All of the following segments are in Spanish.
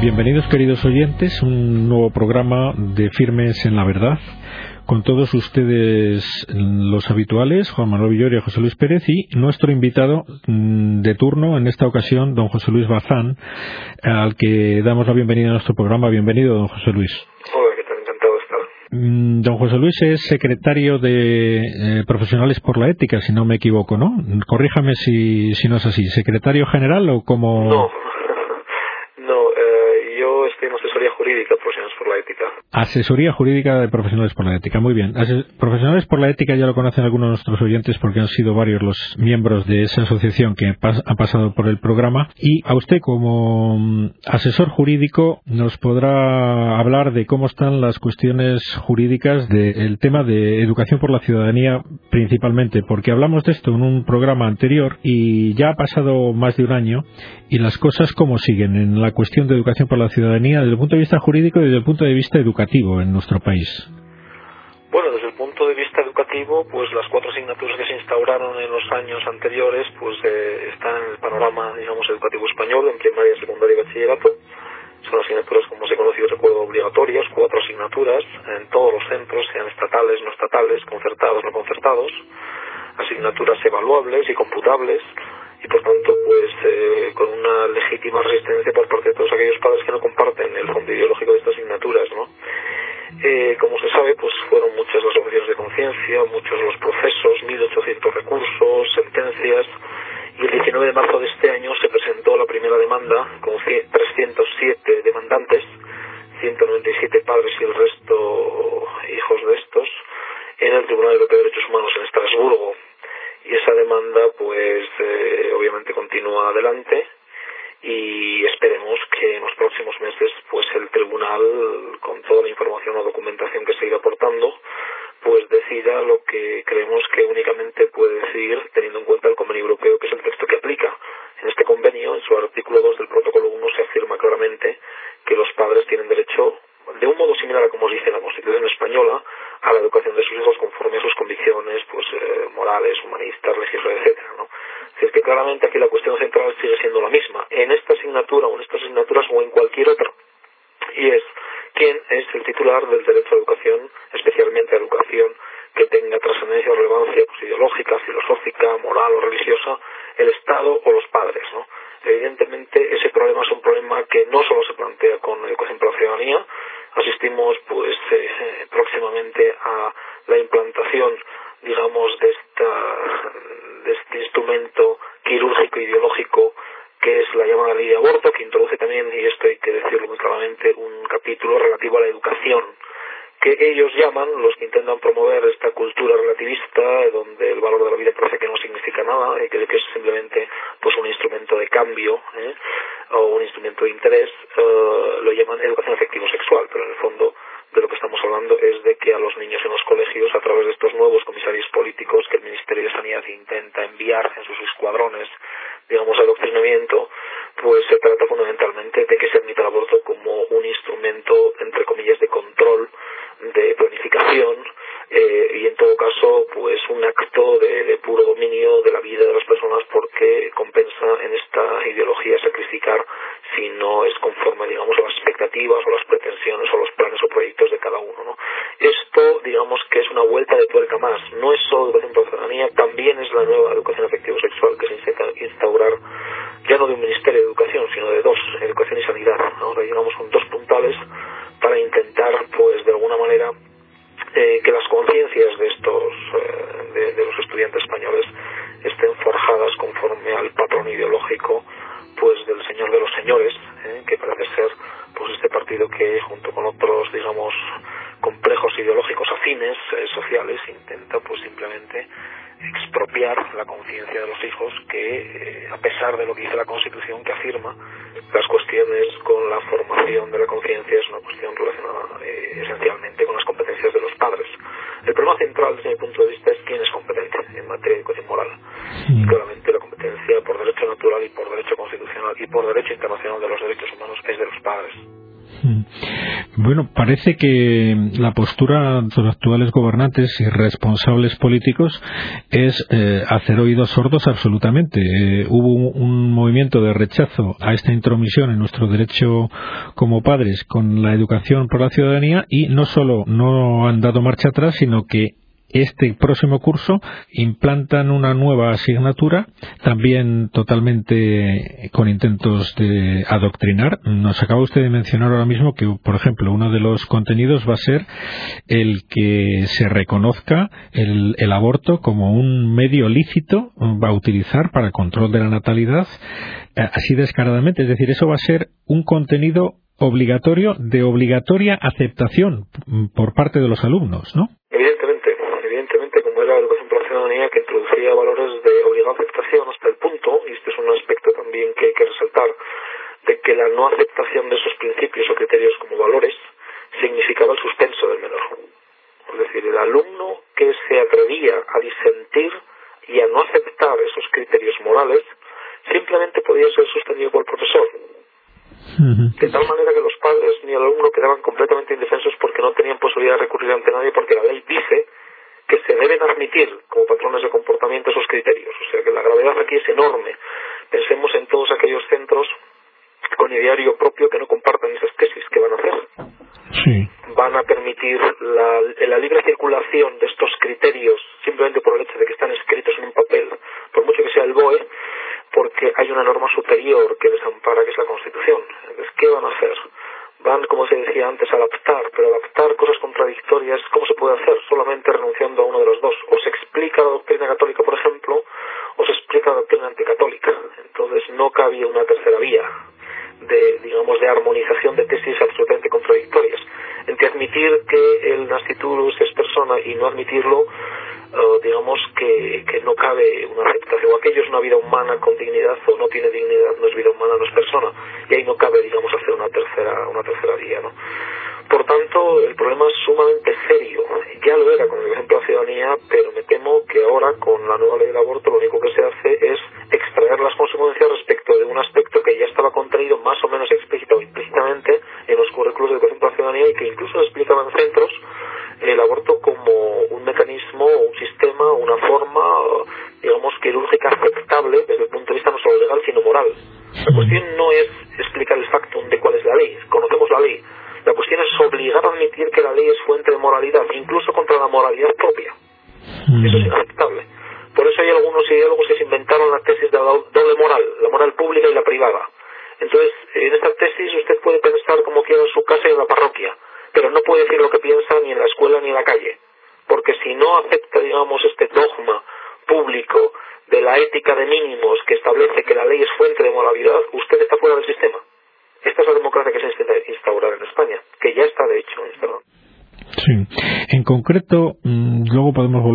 Bienvenidos queridos oyentes, un nuevo programa de Firmes en la Verdad. Con todos ustedes los habituales, Juan Manuel Villoria, José Luis Pérez y nuestro invitado mm, de turno en esta ocasión, don José Luis Bazán, al que damos la bienvenida a nuestro programa. Bienvenido, don José Luis. Hola, ¿qué tal? Encantado de estar. Mm, don José Luis es secretario de eh, Profesionales por la Ética, si no me equivoco, ¿no? Corríjame si, si no es así. ¿Secretario general o como.? No, asesoría jurídica profesionales por la ética. Asesoría jurídica de profesionales por la ética, muy bien. profesionales por la ética ya lo conocen algunos de nuestros oyentes porque han sido varios los miembros de esa asociación que han pasado por el programa. Y a usted como mm, asesor jurídico nos podrá hablar de cómo están las cuestiones jurídicas del tema de educación por la ciudadanía principalmente porque hablamos de esto en un programa anterior y ya ha pasado más de un año y las cosas cómo siguen en la cuestión de educación por la ciudadanía desde el punto de vista jurídico y desde el punto de vista educativo en nuestro país. Bueno, desde el punto de vista educativo, pues las cuatro asignaturas que se instauraron en los años anteriores, pues eh, están en el panorama, digamos, educativo español, en primaria, secundaria y bachillerato. Son asignaturas, como se conoce, recuerdo, obligatorias, cuatro asignaturas en todos los centros, sean estatales, no estatales, concertados, no concertados, asignaturas evaluables y computables, y por tanto pues eh, con una legítima resistencia por parte de todos aquellos padres que no comparten el fondo ideológico de estas asignaturas no eh, como se sabe pues fueron muchas las objeciones de conciencia muchos los procesos 1800 recursos sentencias y el 19 de marzo de este año se presentó la primera demanda con 307 demandantes 197 padres y el resto hijos de estos en el Tribunal Europeo de Derechos Humanos en Estrasburgo y esa demanda pues eh, obviamente continúa adelante y esperemos que en los próximos meses pues el tribunal con toda la información o documentación que se irá aportando pues decida lo que creemos que únicamente puede decir teniendo en cuenta el convenio europeo que es el texto que aplica en este convenio en su artículo 2 del protocolo 1 se afirma claramente que los padres tienen derecho de un modo similar a como se dice en la Constitución española, a la educación de sus hijos conforme a sus convicciones pues eh, morales, humanistas, religiosas, etcétera, ¿no? Es que claramente aquí la cuestión central sigue siendo la misma, en esta asignatura o en estas asignaturas o en cualquier otra, y es quién es el titular del derecho a educación, especialmente a educación que tenga trascendencia o relevancia pues, ideológica, filosófica, moral o religiosa, el Estado o los padres, ¿no? Evidentemente ese problema es un problema que no solo se plantea con la educación para la ciudadanía, asistimos pues eh, próximamente a la implantación digamos de esta de este quirúrgico ideológico que es la llamada ley de aborto que introduce también y esto hay que decirlo muy claramente un capítulo relativo a la educación que ellos llaman, los que intentan promover esta cultura relativista, donde el valor de la vida parece que no significa nada y que es simplemente pues un instrumento de cambio ¿eh? o un instrumento de interés, eh, lo llaman educación afectivo-sexual, pero en el fondo de lo que estamos hablando es de que a los niños en los colegios, a través de estos nuevos comisarios políticos que el Ministerio de Sanidad intenta enviar en sus escuadrones, digamos, adoctrinamiento, pues se trata fundamentalmente de que se admita el aborto como un instrumento, entre comillas, de control de planificación eh, y en todo caso pues un acto de, de, puro dominio de la vida de las personas porque compensa en esta ideología sacrificar si no es conforme digamos a las expectativas o las pretensiones o los planes o proyectos de cada uno ¿no? esto digamos que es una vuelta de tuerca más no es solo educación por ciudadanía también es la nueva educación afectivo sexual que se intenta instaurar ya no de un ministerio de educación sino de dos educación y sanidad ahora digamos son dos puntales para intentar, pues, de alguna manera, eh, que las conciencias de estos, eh, de, los estudiantes españoles estén forjadas conforme al patrón ideológico, pues, del Señor de los Señores, eh, que parece ser, pues, este partido que, junto con otros, digamos, complejos ideológicos afines, sociales, intenta, pues, simplemente expropiar la conciencia de los hijos que, a pesar de lo que dice la Constitución, que afirma las cuestiones con la formación de la conciencia es una cuestión relacionada eh, esencialmente con las competencias de los padres. El problema central desde mi punto de vista es quién es competente en materia de educación moral. claramente la competencia por derecho natural y por derecho constitucional y por derecho internacional de los derechos humanos es de los padres. Bueno, parece que la postura de los actuales gobernantes y responsables políticos es eh, hacer oídos sordos absolutamente. Eh, hubo un, movimiento de rechazo a esta intromisión en nuestro derecho como padres con la educación por la ciudadanía y no solo no han dado marcha atrás, sino que este próximo curso implantan una nueva asignatura, también totalmente con intentos de adoctrinar. Nos acaba usted de mencionar ahora mismo que, por ejemplo, uno de los contenidos va a ser el que se reconozca el, aborto como un medio lícito va a utilizar para control de la natalidad eh, así descaradamente. Es decir, eso va a ser un contenido obligatorio de obligatoria aceptación por parte de los alumnos, ¿no? la educación por la ciudadanía que introducía valores de obligada aceptación hasta el punto, y este es un aspecto también que hay que resaltar, de que la no aceptación de esos principios o criterios como valores significaba el suspenso del menor. Es decir, el alumno que se atrevía a disentir y a no aceptar esos criterios morales simplemente podía ser suspendido por el profesor. De tal manera que los padres ni el alumno quedaban completamente indefensos porque no tenían posibilidad de recurrir ante nadie porque la ley dice que se deben admitir como patrones de comportamiento esos criterios. O sea que la gravedad aquí es enorme. Pensemos en todos aquellos centros con ideario propio que no compartan esas tesis que van a hacer. Van a permitir la, la libre circulación de estos criterios simplemente por el hecho de que están escritos en un papel, por mucho que sea el BOE, porque hay una norma superior que les ampara, que es la Constitución. Entonces, ¿qué van a hacer? van, como se decía antes, a adaptar, pero adaptar cosas contradictorias, ¿cómo se puede hacer? Solamente renunciando a uno de los dos. O se explica la doctrina católica, por ejemplo, o se explica la doctrina anticatólica. Entonces no cabía una tercera vía de, digamos, de armonización de tesis absolutamente contradictorias. Entre admitir que el nasciturus es persona y no admitirlo, digamos que, que no cabe una aceptación. Aquello es una vida humana con dignidad o no tiene dignidad, no es vida humana, no es persona. Y ahí no cabe, digamos, hacer una tercera, una tercera vía, ¿no? Por tanto, el problema es sumamente serio. Ya lo era con el ejemplo de la ciudadanía, pero me temo que ahora con la nueva ley del aborto lo único que se hace es extraer las consecuencias respecto de un aspecto que ya estaba contraído más o menos explícita o implícitamente en los currículos de educación para la ciudadanía y que incluso se explicaba en centros el aborto como un mecanismo, un sistema, una forma, digamos, quirúrgica aceptable desde el punto de vista no solo legal, sino moral. La cuestión no es explicar el factum de cuál es la ley, conocemos la ley. La cuestión es obligar a admitir que la ley es fuente de moralidad, incluso contra la moralidad propia. Eso es inaceptable. Por eso hay algunos ideólogos que se inventaron la tesis de la doble moral, la moral pública y la privada. Entonces, en esta tesis usted puede pensar como quiera en su casa y en la parroquia pero no puede decir lo que piensa ni en la escuela ni en la calle, porque si no acepta, digamos, este dogma público de la ética de mínimos que establece que la ley es fuente de moralidad, usted está fuera del sistema. Esta es la democracia que se intenta instaurar en España, que ya está de hecho instalada. Sí. En concreto,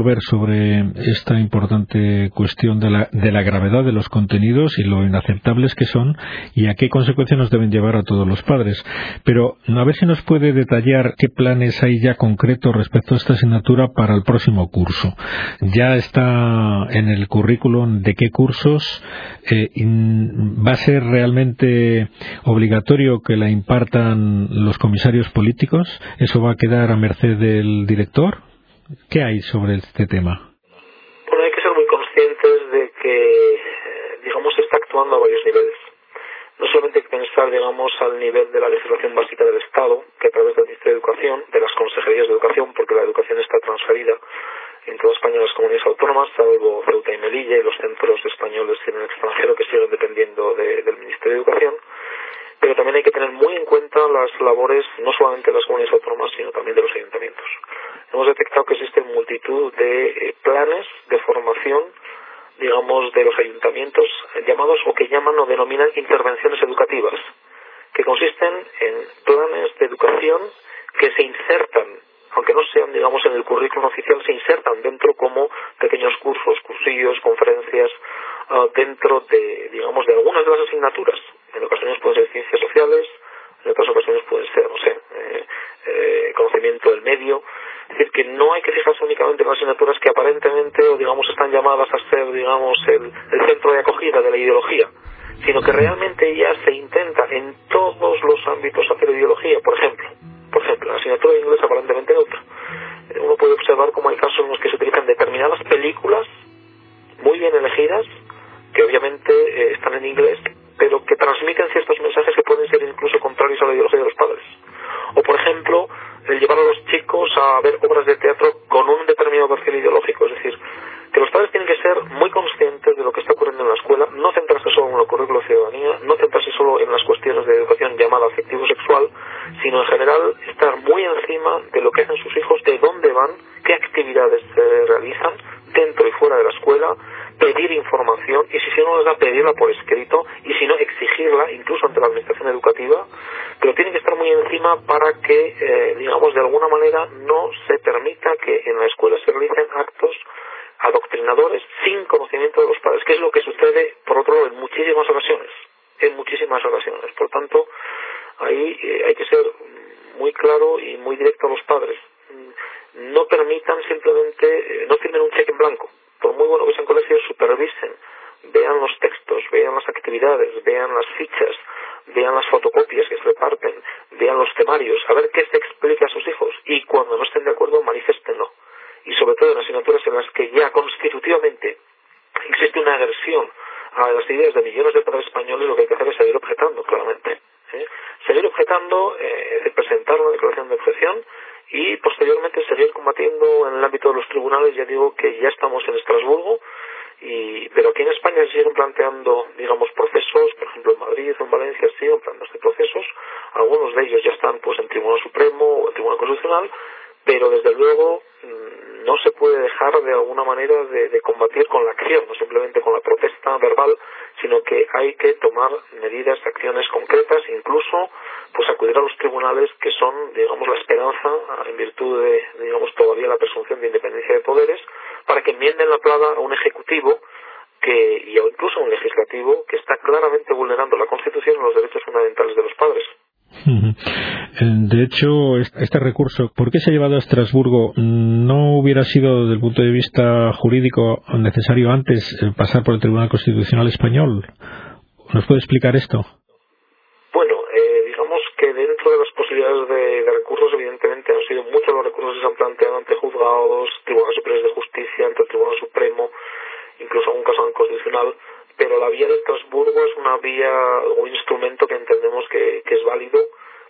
volver sobre esta importante cuestión de la, de la gravedad de los contenidos y lo inaceptables que son y a qué consecuencias nos deben llevar a todos los padres. Pero a ver si nos puede detallar qué planes hay ya concretos respecto a esta asignatura para el próximo curso. Ya está en el currículum de qué cursos eh, va a ser realmente obligatorio que la impartan los comisarios políticos. Eso va a quedar a merced del director? ¿Qué hay sobre este tema? Bueno, hay que ser muy conscientes de que, eh, digamos, se está actuando a varios niveles. No solamente hay que pensar, digamos, al nivel de la legislación básica del Estado, que a través del Ministerio de Educación, de las consejerías de educación, porque la educación está transferida en toda España a las comunidades autónomas, salvo Ceuta y Melilla y los centros españoles en el extranjero que siguen dependiendo del Ministerio de Educación pero también hay que tener muy en cuenta las labores no solamente de las comunidades autónomas, sino también de los ayuntamientos. Hemos detectado que existen multitud de eh, planes de formación, digamos, de los ayuntamientos llamados o que llaman o denominan intervenciones educativas, que consisten en planes de educación que se insertan aunque no sean, digamos, en el currículum oficial, se insertan dentro como pequeños cursos, cursillos, conferencias, ah, dentro de, digamos, de algunas de las asignaturas. En ocasiones pueden ser ciencias sociales, en otras ocasiones pueden ser, no sé, eh, eh, conocimiento del medio. Es decir, que no hay que fijarse únicamente en asignaturas que aparentemente o digamos están llamadas a ser, digamos, el, centro de acogida de la ideología, sino que realmente ya se intenta en todos los ámbitos hacer ideología. Por ejemplo, por ejemplo, la asignatura de inglés aparentemente neutra. Uno puede observar cómo hay casos en los que se utilizan determinadas películas muy bien elegidas, que obviamente eh, están en inglés, pero que transmiten ciertos mensajes que pueden ser incluso contrarios a la ideología de los padres. O, por ejemplo, el llevar a los chicos a ver obras de teatro con un determinado perfil ideológico. Es decir, que los padres tienen que ser muy conscientes de lo que está ocurriendo en la escuela, no centrarse solo en lo que ocurre con la ciudadanía, no centrarse solo en las cuestiones de educación llamada afectivo-sexual, sino en general estar muy encima de lo que hacen sus hijos, de dónde van, qué actividades se realizan dentro y fuera de la escuela, pedir información y si no les da pedirla por escrito y si no exigirla incluso ante la administración educativa pero tienen que estar muy encima para que eh, digamos de alguna manera no se permita que en la escuela se realicen actos adoctrinadores sin conocimiento de los padres que es lo que sucede por otro lado en muchísimas ocasiones en muchísimas ocasiones. Por tanto ahí eh, hay que ser muy claro y muy directo a los padres. No permitan simplemente eh, no firmen un cheque en blanco. Por muy bueno que sean colegios, supervisen, vean los textos, vean las actividades, vean las fichas, vean las fotocopias que se reparten, vean los temarios, a ver qué se explica a sus hijos y cuando no estén de acuerdo maniféstenlo. Y sobre todo en asignaturas en las que ya constitutivamente existe una agresión a las ideas de millones de padres españoles, lo que hay que hacer es seguir objetando, claramente. ¿eh? Seguir objetando, eh, presentar una declaración de objeción y posteriormente seguir combatiendo en el ámbito de los tribunales. Ya digo que ya estamos en Estrasburgo, y, pero aquí en España se siguen planteando, digamos, procesos, por ejemplo en Madrid o en Valencia siguen planteándose procesos, algunos de ellos ya están pues en Tribunal Supremo o en Tribunal Constitucional, pero desde luego mm, no se puede dejar de alguna manera de, combatir con la acción, no simplemente con la protesta verbal, sino que hay que tomar medidas, acciones concretas, incluso pues acudir a los tribunales que son, digamos, la esperanza en virtud de, digamos, todavía la presunción de independencia de poderes, para que enmienden la plaga a un ejecutivo que, y incluso a un legislativo que está claramente vulnerando la Constitución y los derechos fundamentales de los padres. De hecho, este recurso, ¿por qué se ha llevado a Estrasburgo? ¿No hubiera sido, desde el punto de vista jurídico, necesario antes eh, pasar por el Tribunal Constitucional Español? ¿Nos puede explicar esto? Bueno, eh, digamos que dentro de las posibilidades de, recursos, evidentemente han sido muchos los recursos que se han planteado ante juzgados, tribunales superiores de justicia, ante el Tribunal Supremo, incluso algún caso constitucional pero la vía de Estrasburgo es una vía, un instrumento que entendemos que, es válido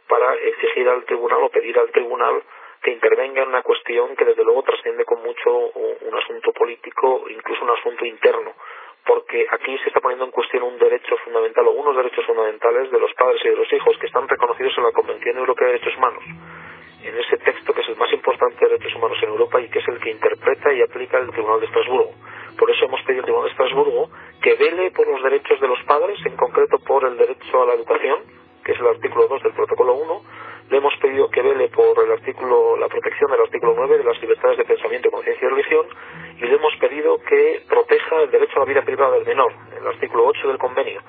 para exigir al tribunal o pedir al tribunal que intervenga en una cuestión que desde luego trasciende con mucho un, asunto político, incluso un asunto interno, porque aquí se está poniendo en cuestión un derecho fundamental o unos derechos fundamentales de los padres y de los hijos que están reconocidos en la Convención Europea de Derechos Humanos en ese texto que es el más importante de derechos humanos en Europa y que es el que interpreta y aplica el Tribunal de Estrasburgo. Por eso hemos pedido al Tribunal de Estrasburgo que vele por los derechos de los padres, en concreto por el derecho a la educación, que es el artículo 2 del protocolo 1. Le hemos pedido que vele por el artículo, la protección del artículo 9 de las libertades de pensamiento, conciencia y religión. Y le hemos pedido que proteja el derecho a la vida privada del menor, el artículo 8 del convenio.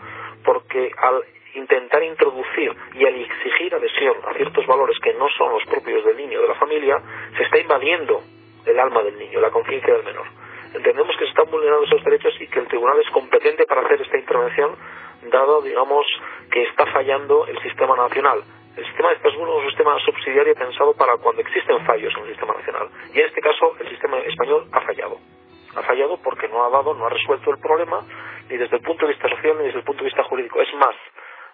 Porque al intentar introducir y al exigir adhesión a ciertos valores que no son los propios del niño, de la familia, se está invadiendo el alma del niño, la conciencia del menor. Entendemos que se están vulnerando esos derechos y que el tribunal es competente para hacer esta intervención, dado, digamos, que está fallando el sistema nacional. El sistema de Estrasburgo es un sistema subsidiario pensado para cuando existen fallos en el sistema nacional. Y en este caso, el sistema español ha fallado. Ha fallado porque no ha dado, no ha resuelto el problema, ni desde el punto de vista social ni desde el punto de vista jurídico. Es más,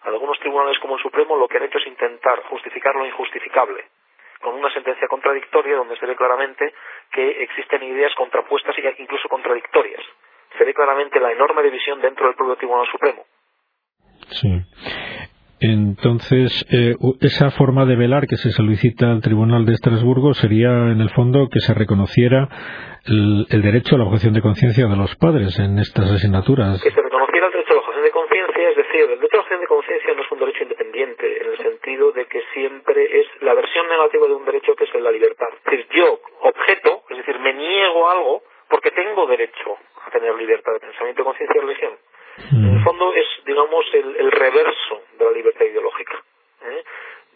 algunos tribunales como el Supremo lo que han hecho es intentar justificar lo injustificable con una sentencia contradictoria donde se ve claramente que existen ideas contrapuestas e incluso contradictorias. Se ve claramente la enorme división dentro del propio Tribunal Supremo. Sí. Entonces, eh, esa forma de velar que se solicita al Tribunal de Estrasburgo sería, en el fondo, que se reconociera el, derecho a la objeción de conciencia de los padres en estas asignaturas. Que se reconociera el derecho a la objeción de conciencia, es decir, el derecho a la objeción de conciencia no es un derecho independiente, en el sentido de que siempre es la versión negativa de un derecho que es la libertad. Es decir, yo objeto, es decir, me niego algo porque tengo derecho a tener libertad de pensamiento, conciencia y religión. En el fondo es, digamos, el, reverso de la libertad ideológica. ¿eh?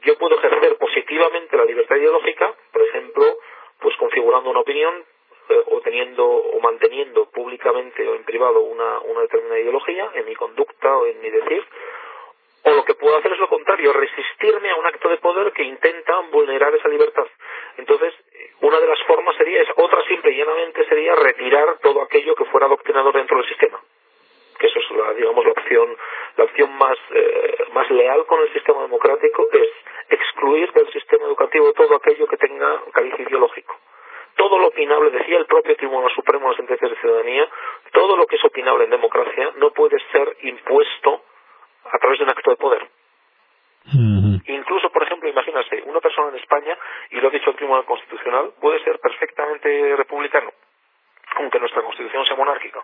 Yo puedo ejercer positivamente la libertad ideológica, por ejemplo, pues configurando una opinión eh, o teniendo o manteniendo públicamente o en privado una, una determinada ideología en mi conducta o en mi decir, o lo que puedo hacer es lo contrario resistirme a un acto de poder que intenta vulnerar esa libertad. Entonces, una de las formas sería esa. Otra simple y llanamente sería retirar todo aquello que fuera adoctrinador dentro del sistema. Que eso es la, digamos, la opción, la opción más, eh, más leal con el sistema democrático es excluir del sistema educativo todo aquello que tenga cariz ideológico todo lo opinable, decía el propio Tribunal Supremo en las sentencias de ciudadanía, todo lo que es opinable en democracia no puede ser impuesto a través de un acto de poder. Incluso, por ejemplo, imagínate, una persona en España, y lo ha dicho el Tribunal Constitucional, puede ser perfectamente republicano, aunque nuestra Constitución sea monárquica.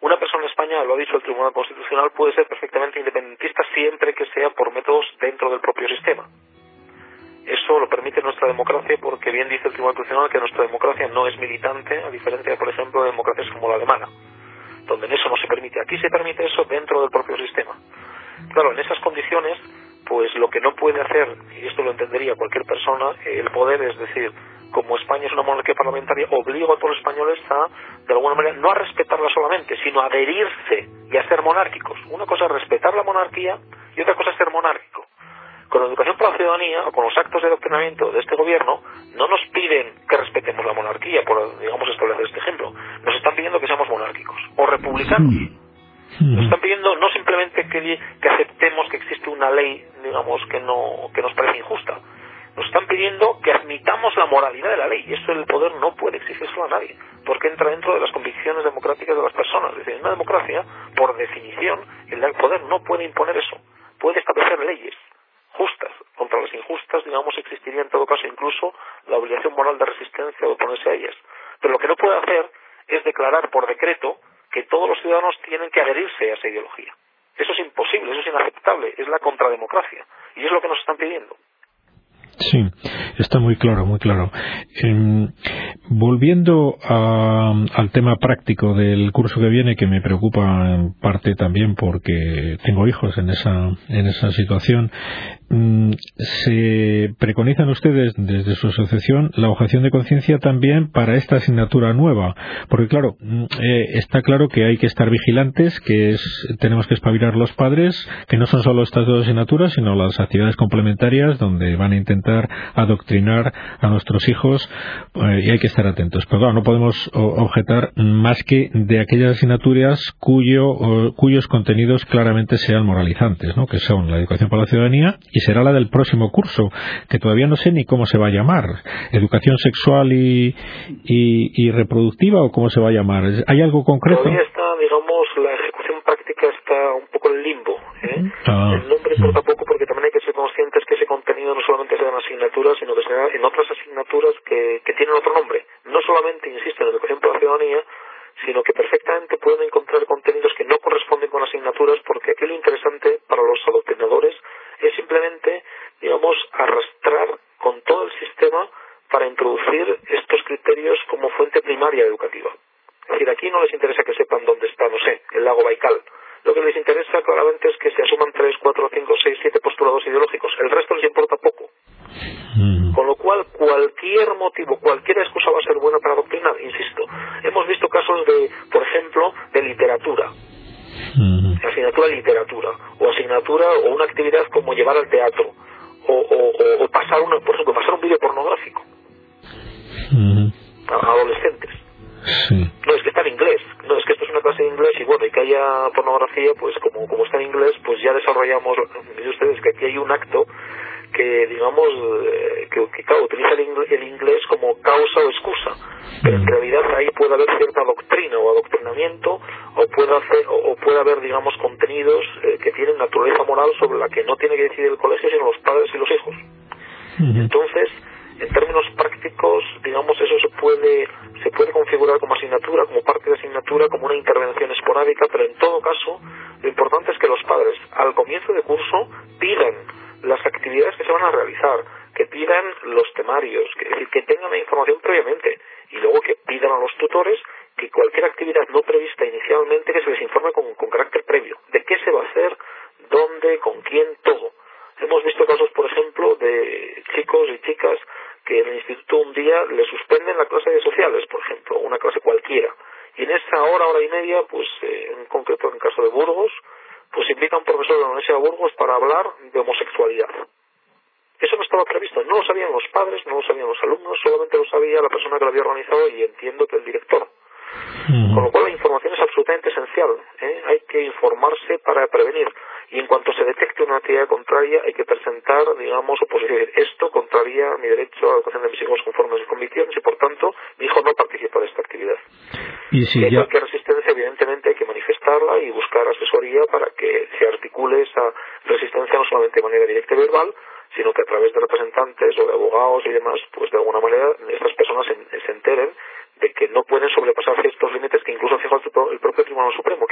Una persona en España, lo ha dicho el Tribunal Constitucional, puede ser perfectamente independentista siempre que sea por métodos dentro del propio sistema. Eso lo permite nuestra democracia porque bien dice el Tribunal Constitucional que nuestra democracia no es militante, a diferencia, por ejemplo, de democracias como la alemana, donde en eso no se permite. Aquí se permite eso dentro del propio sistema. Claro, en esas condiciones, pues lo que no puede hacer, y esto lo entendería cualquier persona, el poder, es decir, como España es una monarquía parlamentaria, obliga a todos los españoles a, de alguna manera, no a respetarla solamente, sino a adherirse y a ser monárquicos. Una cosa es respetar la monarquía y otra cosa es ser monárquico. Con la educación para la ciudadanía o con los actos de adoctrinamiento de este gobierno, no nos piden que respetemos la monarquía, por, digamos, establecer este ejemplo. Nos están pidiendo que seamos monárquicos o republicanos. Nos están pidiendo no simplemente que, que aceptemos que existe una ley, digamos, que, no, que nos parece injusta. Nos están pidiendo que admitamos la moralidad de la ley. Y eso el poder no puede exigirlo a nadie, porque entra dentro de las convicciones democráticas de las personas. Es decir, en una democracia, por definición, el poder no puede imponer eso. Puede establecer leyes justas. Contra las injustas, digamos, existiría en todo caso incluso la obligación moral de resistencia de oponerse a ellas. Pero lo que no puede hacer es declarar por decreto que todos los ciudadanos tienen que adherirse a esa ideología. Eso es imposible, eso es inaceptable, es la contrademocracia. Y es lo que nos están pidiendo. Sí, está muy claro, muy claro. Em, volviendo al tema práctico del curso que viene, que me preocupa en parte también porque tengo hijos en esa, en esa situación, mm, se preconizan ustedes desde su asociación la objeción de conciencia también para esta asignatura nueva, porque claro, mm, eh, está claro que hay que estar vigilantes, que es, tenemos que espabilar los padres, que no son solo estas dos asignaturas, sino las actividades complementarias donde van a intentar adoctrinar a nuestros hijos eh, y hay que estar atentos. Pero claro, no podemos objetar más que de aquellas asignaturas cuyo, cuyos contenidos claramente sean moralizantes, ¿no? que son la educación para la ciudadanía y será la del próximo curso, que todavía no sé ni cómo se va a llamar. Educación sexual y, y, reproductiva o cómo se va a llamar. ¿Hay algo concreto? Todavía está, digamos, la ejecución práctica está un poco en limbo. ¿eh? Ah. El nombre importa poco porque conscientes que ese contenido no solamente sea en asignaturas, sino que sea en otras asignaturas que, tienen otro nombre. No solamente, insisto, en educación para la ciudadanía, sino que perfectamente pueden encontrar contenidos que no corresponden con asignaturas porque aquí lo interesante para los adoctrinadores es simplemente, digamos, arrastrar con todo el sistema para introducir estos criterios como fuente primaria educativa. Es decir, aquí no les interesa que sepan dónde está, no sé, el lago Baikal, lo que les interesa claramente es que se asuman 3, 4, 5, 6, 7 postulados ideológicos. El resto les importa poco. Mm. Con lo cual, cualquier motivo, cualquier excusa va a ser buena para adoctrinar, insisto. Hemos visto casos de, por ejemplo, de literatura. Mm. Asignatura de literatura. O asignatura o una actividad como llevar al teatro. O, pasar, una, por ejemplo, pasar un vídeo pornográfico. Mm. A adolescentes. No, es que está en inglés. No, es que esto es una clase de inglés y bueno, y que haya pornografía, pues como, como está en inglés, pues ya desarrollamos, miren ustedes que aquí hay un acto que, digamos, eh, que, que claro, utiliza el inglés, el inglés, como causa o excusa. Pero en mm. realidad ahí puede haber cierta doctrina o adoctrinamiento, o puede, hacer, o, puede haber, digamos, contenidos eh, que tienen naturaleza moral sobre la que no tiene que decidir el colegio, sino los padres y los hijos. Entonces, en términos prácticos, digamos, eso se puede, se puede configurar como asignatura, como parte de asignatura, como una intervención esporádica, pero en todo caso, lo importante es que los padres, al comienzo de curso, pidan las actividades que se van a realizar, que pidan los temarios, que, decir, que tengan la información previamente y luego que pidan a los tutores que cualquier actividad no prevista inicialmente que se les informe con, con carácter previo, de qué se va a hacer, dónde, con quién, todo. Hemos visto casos, por ejemplo, de chicos y chicas que en el instituto un día le suspenden la clase de sociales, por ejemplo, una clase cualquiera. Y en esa hora, hora y media, pues eh, en concreto en el caso de Burgos, pues invita a un profesor de la Valencia a Burgos para hablar de homosexualidad. Eso no estaba previsto, no lo sabían los padres, no lo sabían los alumnos, solamente lo sabía la persona que lo había organizado y entiendo que el director. Con lo cual la información es absolutamente esencial. ¿eh? Hay que informarse para prevenir. Y en cuanto se detecte una actividad contraria, hay que presentar, digamos, oposición. Esto contraría mi derecho a la educación de mis hijos conforme a mis convicciones y, por tanto, mi hijo no participa de esta actividad. Y si hay cualquier resistencia, evidentemente, hay que manifestarla y buscar asesoría para que se articule esa resistencia no solamente de manera directa y verbal, sino que a través de representantes o de abogados y demás, pues de alguna manera estas personas se, se enteren de que no pueden sobrepasar ciertos límites que incluso ha fijado el propio Tribunal Supremo,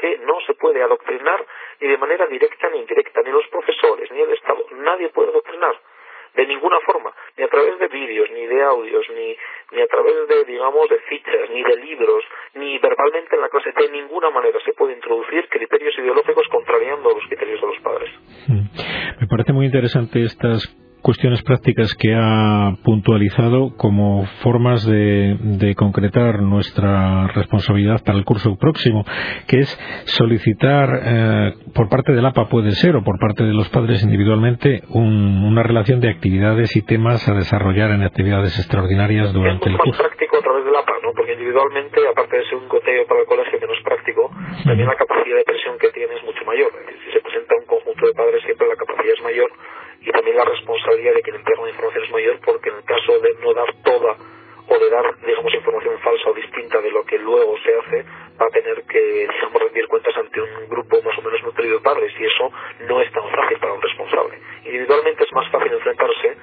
que no se puede adoctrinar ni de manera directa ni indirecta, ni los profesores, ni el Estado, nadie puede adoctrinar de ninguna forma, ni a través de vídeos, ni de audios, ni, ni a través de, digamos, de fichas, ni de libros, ni verbalmente en la clase, de ninguna manera se puede introducir criterios ideológicos contrariando los criterios de los padres. Mm. Me parece muy interesante estas cuestiones prácticas que ha puntualizado como formas de, de, concretar nuestra responsabilidad para el curso próximo, que es solicitar eh, por parte del APA puede ser o por parte de los padres individualmente un, una relación de actividades y temas a desarrollar en actividades extraordinarias durante el curso. Práctico a través del APA, ¿no? porque individualmente, aparte de ser un goteo para el colegio que no es práctico, también la capacidad de presión que tiene es mucho mayor. Si se presenta un conjunto de padres siempre la capacidad es mayor y también la responsabilidad de quien entrega una información es mayor porque en el caso de no dar toda o de dar, digamos, información falsa o distinta de lo que luego se hace, va a tener que, digamos, rendir cuentas ante un grupo más o menos nutrido de padres y eso no es tan fácil para un responsable. Individualmente es más fácil enfrentarse,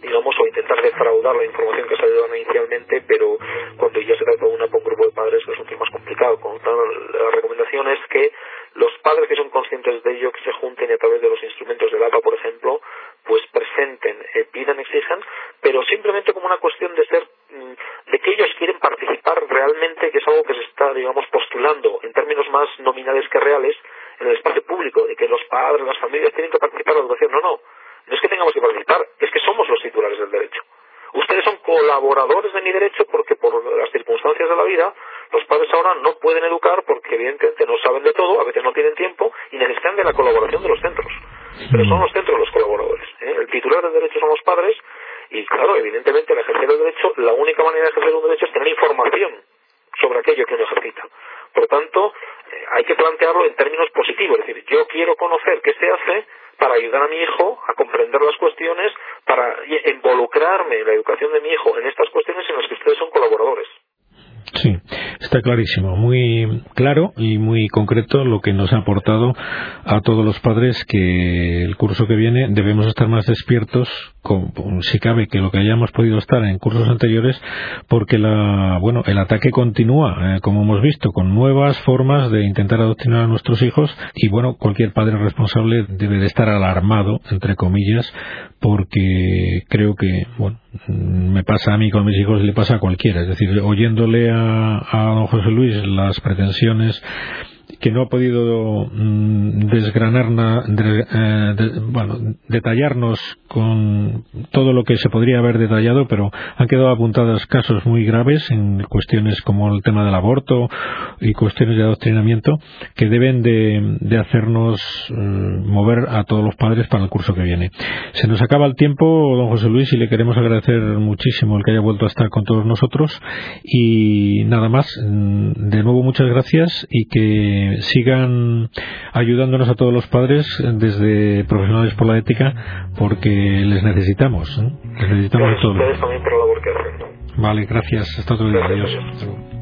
digamos, o intentar defraudar la información que se ha dado inicialmente, pero cuando ya se trata de un grupo de padres resulta más complicado. Con la recomendación es que los padres que son conscientes de ello, que se junten y a través de los instrumentos del APA, por ejemplo, pues presenten, eh, pidan, exijan, pero simplemente como una cuestión de ser, mm, de que ellos quieren participar realmente, que es algo que se está, digamos, postulando en términos más nominales que reales en el espacio público, de que los padres, las familias tienen que participar en la educación. No, no, no es que tengamos que participar, es que somos los titulares del derecho. Ustedes son colaboradores de mi derecho porque por las circunstancias de la vida los padres ahora no pueden educar porque evidentemente no saben de todo, a veces no tienen tiempo y necesitan de la colaboración de los centros. Pero son los centros los colaboradores. ¿eh? El titular del derecho son los padres y claro, evidentemente al ejercer el derecho, la única manera de ejercer un derecho es tener información sobre aquello que uno ejercita. Por tanto, eh, hay que plantearlo en términos positivos, es decir, yo quiero conocer qué se hace para ayudar a mi hijo a comprender las cuestiones, para involucrarme en la educación de mi hijo en estas cuestiones en las que ustedes son colaboradores. Sí, está clarísimo, muy claro y muy concreto lo que nos ha aportado a todos los padres que el curso que viene debemos estar más despiertos, si cabe, que lo que hayamos podido estar en cursos anteriores, porque la, bueno, el ataque continúa, eh, como hemos visto, con nuevas formas de intentar adoctrinar a nuestros hijos y bueno, cualquier padre responsable debe de estar alarmado, entre comillas, porque creo que, bueno, me pasa a mí con mis hijos y le pasa a cualquiera. Es decir, oyéndole a, a don José Luis las pretensiones que no ha podido mm, desgranar, eh, bueno, detallarnos con todo lo que se podría haber detallado, pero han quedado apuntados casos muy graves en cuestiones como el tema del aborto y cuestiones de adoctrinamiento que deben de, hacernos mm, mover a todos los padres para el curso que viene. Se nos acaba el tiempo, don José Luis, y le queremos agradecer muchísimo el que haya vuelto a estar con todos nosotros y nada más. Mm, de nuevo, muchas gracias y que sigan ayudándonos a todos los padres desde Profesionales por la Ética porque les necesitamos. ¿eh? Les necesitamos a todos. Vale, gracias. Hasta otro día. Adiós.